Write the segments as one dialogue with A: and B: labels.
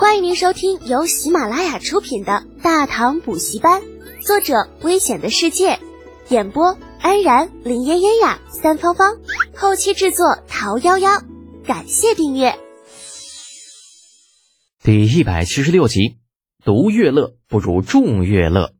A: 欢迎您收听由喜马拉雅出品的《大唐补习班》，作者：危险的世界，演播：安然、林嫣嫣呀、三芳芳，后期制作：桃夭夭。感谢订阅。
B: 第一百七十六集，独乐乐不如众乐乐。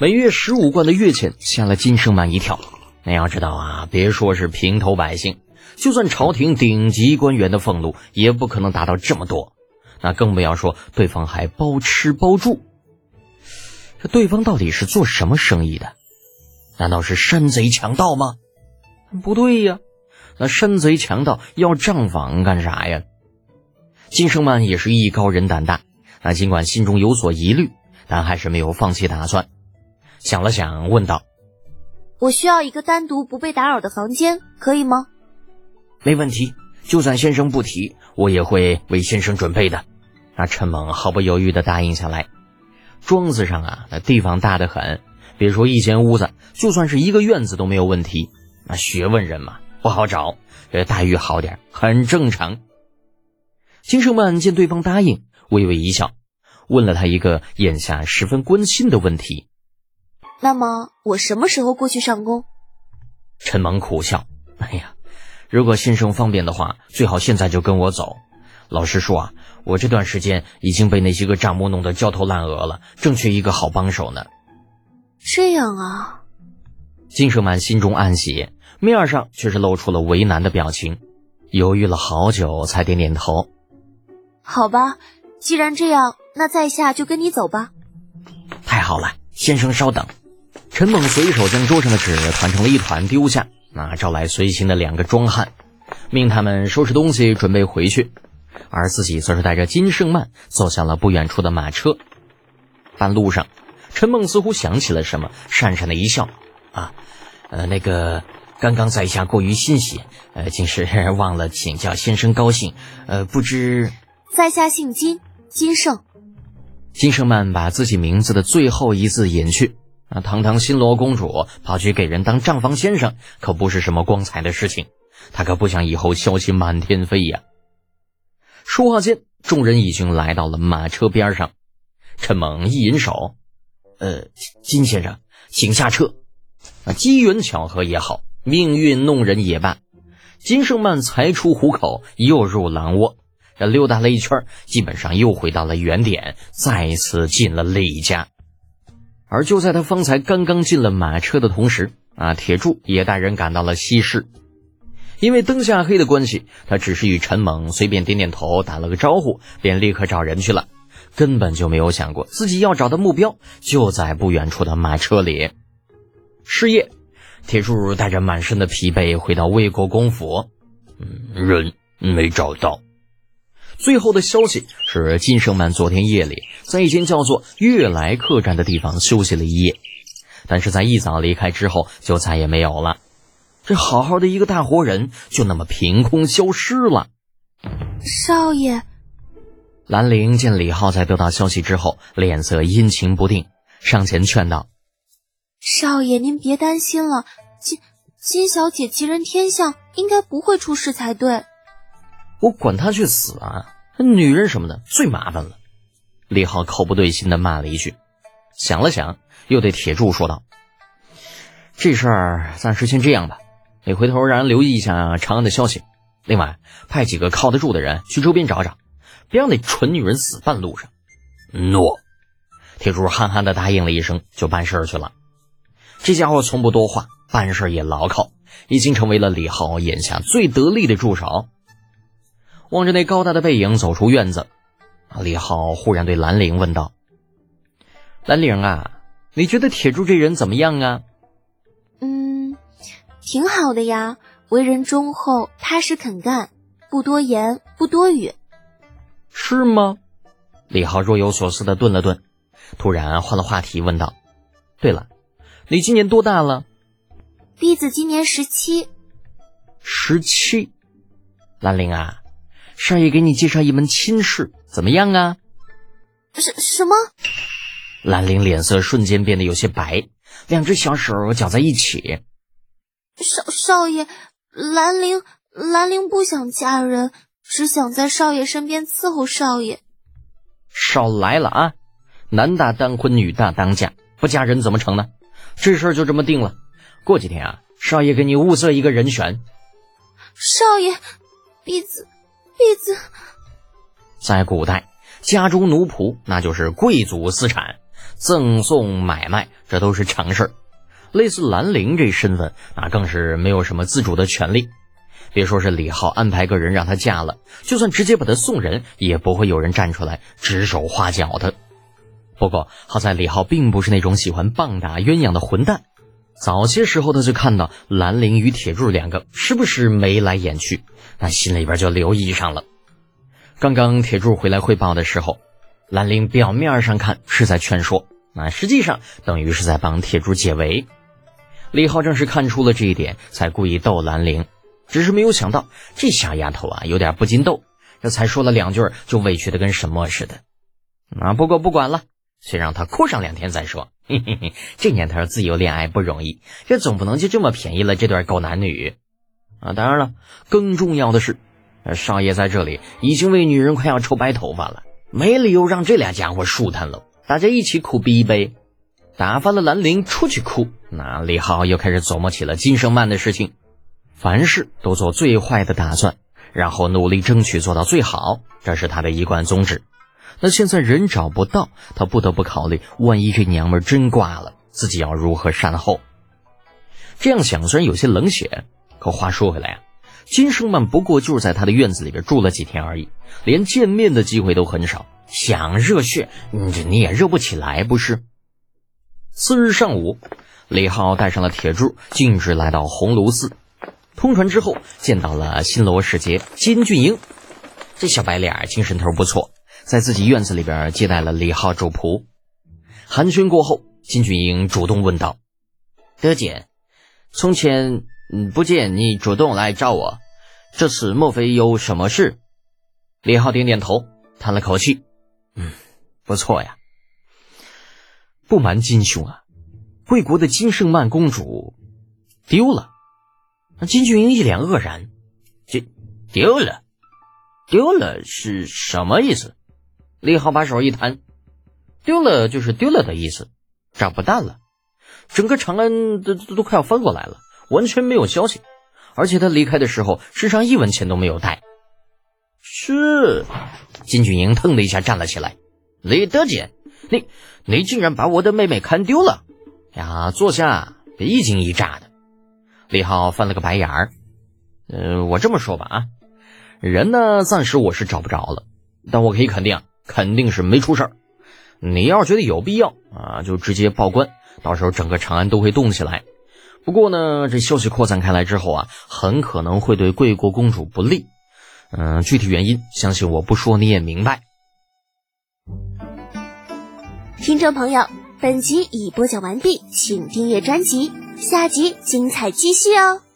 B: 每月十五贯的月钱吓了金圣满一跳。你要知道啊，别说是平头百姓，就算朝廷顶级官员的俸禄，也不可能达到这么多。那更不要说对方还包吃包住。这对方到底是做什么生意的？难道是山贼强盗吗？不对呀，那山贼强盗要账房干啥呀？金生曼也是艺高人胆大，那尽管心中有所疑虑，但还是没有放弃打算。想了想，问道：“
A: 我需要一个单独不被打扰的房间，可以吗？”“
B: 没问题，就算先生不提，我也会为先生准备的。”那陈猛毫不犹豫地答应下来。庄子上啊，那地方大得很，别说一间屋子，就算是一个院子都没有问题。那学问人嘛，不好找，这待遇好点很正常。金圣曼见对方答应，微微一笑，问了他一个眼下十分关心的问题：“
A: 那么我什么时候过去上工？”
B: 陈猛苦笑：“哎呀，如果先生方便的话，最好现在就跟我走。老实说啊。”我这段时间已经被那些个账目弄得焦头烂额了，正缺一个好帮手呢。
A: 这样啊，
B: 金圣曼心中暗喜，面上却是露出了为难的表情，犹豫了好久才点点头。
A: 好吧，既然这样，那在下就跟你走吧。
B: 太好了，先生稍等。陈猛随手将桌上的纸团成了一团丢下，那招来随行的两个壮汉，命他们收拾东西准备回去。而自己则是带着金圣曼走向了不远处的马车。半路上，陈梦似乎想起了什么，讪讪的一笑：“啊，呃，那个，刚刚在下过于欣喜，呃，竟是 忘了请教先生高兴。呃，不知
A: 在下姓金，金圣。”
B: 金圣曼把自己名字的最后一字隐去。那，堂堂新罗公主跑去给人当账房先生，可不是什么光彩的事情。她可不想以后消息满天飞呀。说话间，众人已经来到了马车边上。陈猛一引手：“呃，金先生，请下车。”啊，机缘巧合也好，命运弄人也罢，金圣曼才出虎口，又入狼窝。这溜达了一圈，基本上又回到了原点，再次进了李家。而就在他方才刚刚进了马车的同时，啊，铁柱也带人赶到了西市。因为灯下黑的关系，他只是与陈猛随便点点头，打了个招呼，便立刻找人去了，根本就没有想过自己要找的目标就在不远处的马车里。是夜，铁柱带着满身的疲惫回到魏国公府，人没找到。最后的消息是，金圣曼昨天夜里在一间叫做悦来客栈的地方休息了一夜，但是在一早离开之后就再也没有了。这好好的一个大活人，就那么凭空消失了。
A: 少爷，
B: 兰陵见李浩在得到消息之后，脸色阴晴不定，上前劝道：“
A: 少爷，您别担心了，金金小姐吉人天相，应该不会出事才对。”
B: 我管他去死啊！女人什么的最麻烦了。李浩口不对心的骂了一句，想了想，又对铁柱说道：“这事儿暂时先这样吧。”你回头让人留意一下长安的消息，另外派几个靠得住的人去周边找找，别让那蠢女人死半路上。诺，铁柱憨憨的答应了一声，就办事去了。这家伙从不多话，办事也牢靠，已经成为了李浩眼下最得力的助手。望着那高大的背影走出院子，李浩忽然对兰陵问道：“兰陵啊，你觉得铁柱这人怎么样啊？”
A: 嗯挺好的呀，为人忠厚、踏实肯干，不多言，不多语。
B: 是吗？李浩若有所思的顿了顿，突然换了话题问道：“对了，你今年多大了？”
A: 弟子今年十七。
B: 十七，兰陵啊，少爷给你介绍一门亲事，怎么样啊？
A: 什什么？
B: 兰陵脸色瞬间变得有些白，两只小手搅在一起。
A: 少少爷，兰陵兰陵不想嫁人，只想在少爷身边伺候少爷。
B: 少来了啊！男大当婚，女大当嫁，不嫁人怎么成呢？这事儿就这么定了。过几天啊，少爷给你物色一个人选。
A: 少爷，婢子，婢子。
B: 在古代，家中奴仆那就是贵族私产，赠送买卖这都是常事儿。类似兰陵这身份，那更是没有什么自主的权利。别说是李浩安排个人让她嫁了，就算直接把她送人，也不会有人站出来指手画脚的。不过好在李浩并不是那种喜欢棒打鸳鸯的混蛋。早些时候他就看到兰陵与铁柱两个时不时眉来眼去，那心里边就留意上了。刚刚铁柱回来汇报的时候，兰陵表面上看是在劝说，那实际上等于是在帮铁柱解围。李浩正是看出了这一点，才故意逗兰陵。只是没有想到，这小丫头啊，有点不禁逗，这才说了两句，就委屈的跟什么似的。啊，不过不管了，先让他哭上两天再说。嘿嘿嘿，这年头自由恋爱不容易，这总不能就这么便宜了这对狗男女。啊，当然了，更重要的是，少爷在这里已经为女人快要抽白头发了，没理由让这俩家伙舒坦了。大家一起苦逼一杯，打发了兰陵出去哭。那李浩又开始琢磨起了金生曼的事情。凡事都做最坏的打算，然后努力争取做到最好，这是他的一贯宗旨。那现在人找不到，他不得不考虑，万一这娘们真挂了，自己要如何善后？这样想虽然有些冷血，可话说回来啊，金生曼不过就是在他的院子里边住了几天而已，连见面的机会都很少，想热血，这你也热不起来，不是？次日上午，李浩带上了铁柱，径直来到红炉寺。通传之后，见到了新罗使节金俊英，这小白脸精神头不错，在自己院子里边接待了李浩主仆。寒暄过后，金俊英主动问道：“德简，从前不见你主动来找我，这次莫非有什么事？”李浩点点头，叹了口气：“嗯，不错呀。不瞒金兄啊，贵国的金圣曼公主丢了。”金俊英一脸愕然，这丢了，丢了是什么意思？李浩把手一摊，丢了就是丢了的意思，找不到了。整个长安都都快要翻过来了，完全没有消息，而且他离开的时候身上一文钱都没有带。是，金俊英腾的一下站了起来，李德简，你你竟然把我的妹妹看丢了呀？坐下，别一惊一乍的。李浩翻了个白眼儿，呃，我这么说吧啊，人呢暂时我是找不着了，但我可以肯定，肯定是没出事儿。你要是觉得有必要啊，就直接报官，到时候整个长安都会动起来。不过呢，这消息扩散开来之后啊，很可能会对贵国公主不利。嗯，具体原因，相信我不说你也明白。
A: 听众朋友，本集已播讲完毕，请订阅专辑。下集精彩继续哦！